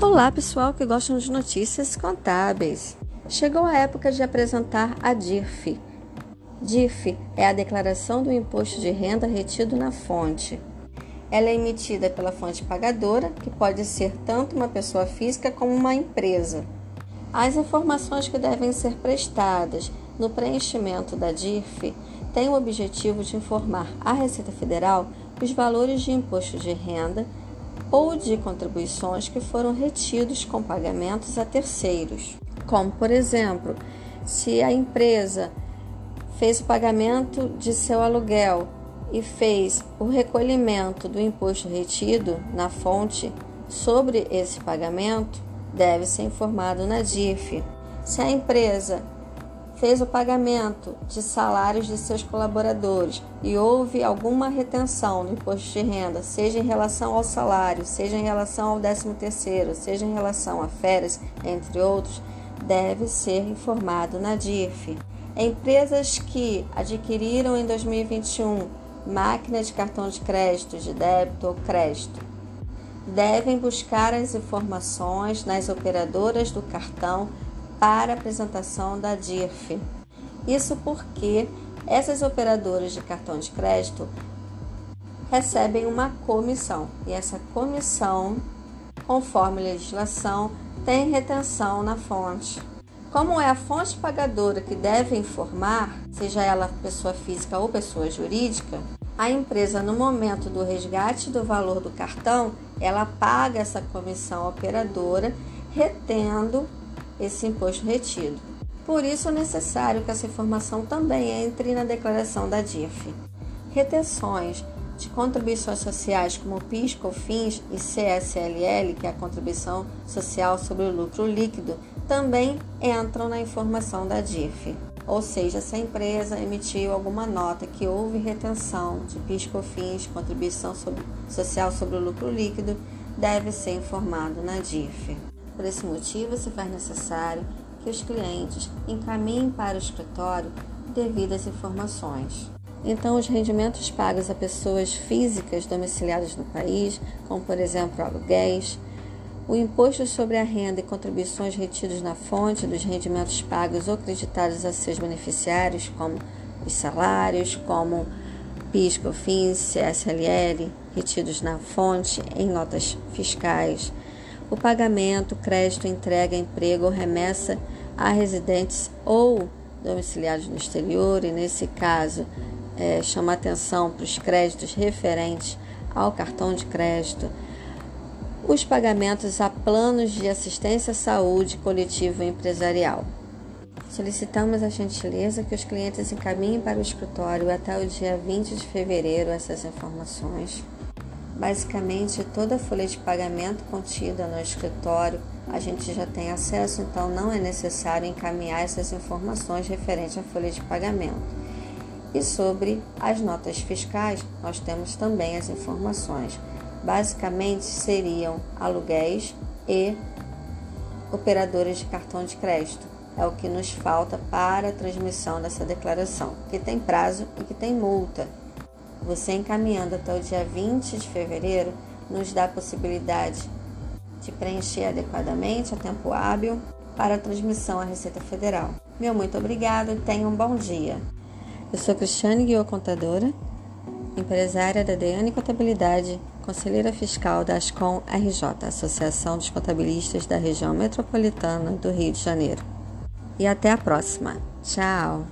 Olá, pessoal que gostam de notícias contábeis. Chegou a época de apresentar a DIRF. DIRF é a declaração do imposto de renda retido na fonte. Ela é emitida pela fonte pagadora, que pode ser tanto uma pessoa física como uma empresa. As informações que devem ser prestadas no preenchimento da DIRF têm o objetivo de informar à Receita Federal os valores de imposto de renda ou de contribuições que foram retidos com pagamentos a terceiros. Como, por exemplo, se a empresa fez o pagamento de seu aluguel e fez o recolhimento do imposto retido na fonte sobre esse pagamento, deve ser informado na DIF. Se a empresa fez o pagamento de salários de seus colaboradores e houve alguma retenção no imposto de renda, seja em relação ao salário, seja em relação ao 13º, seja em relação a férias, entre outros, deve ser informado na DIF. Empresas que adquiriram em 2021 máquina de cartão de crédito, de débito ou crédito, devem buscar as informações nas operadoras do cartão para apresentação da DIRF. Isso porque essas operadoras de cartão de crédito recebem uma comissão e essa comissão, conforme a legislação, tem retenção na fonte. Como é a fonte pagadora que deve informar, seja ela pessoa física ou pessoa jurídica, a empresa no momento do resgate do valor do cartão, ela paga essa comissão operadora, retendo esse imposto retido. Por isso é necessário que essa informação também entre na declaração da DIF. Retenções de contribuições sociais como PIS, COFINS e CSLL, que é a contribuição social sobre o lucro líquido, também entram na informação da DIF. Ou seja, se a empresa emitiu alguma nota que houve retenção de PIS, COFINS, contribuição sobre, social sobre o lucro líquido, deve ser informado na DIF. Por esse motivo, se faz necessário que os clientes encaminhem para o escritório devidas informações. Então, os rendimentos pagos a pessoas físicas domiciliadas no país, como por exemplo aluguéis, o imposto sobre a renda e contribuições retidos na fonte dos rendimentos pagos ou creditados a seus beneficiários, como os salários, como PIS, COFINS, CSLL, retidos na fonte em notas fiscais, o pagamento, crédito, entrega, emprego ou remessa a residentes ou domiciliados no exterior, e nesse caso é, chama atenção para os créditos referentes ao cartão de crédito, os pagamentos a planos de assistência à saúde coletivo empresarial. Solicitamos a gentileza que os clientes encaminhem para o escritório até o dia 20 de fevereiro essas informações. Basicamente, toda a folha de pagamento contida no escritório a gente já tem acesso, então não é necessário encaminhar essas informações referentes à folha de pagamento. E sobre as notas fiscais, nós temos também as informações. Basicamente seriam aluguéis e operadores de cartão de crédito. É o que nos falta para a transmissão dessa declaração, que tem prazo e que tem multa. Você encaminhando até o dia 20 de fevereiro nos dá a possibilidade de preencher adequadamente a tempo hábil para a transmissão à Receita Federal. Meu muito obrigado e tenha um bom dia. Eu sou Cristiane Guiô Contadora, empresária da Deane Contabilidade, conselheira fiscal da Ascom RJ, Associação dos Contabilistas da Região Metropolitana do Rio de Janeiro. E até a próxima. Tchau!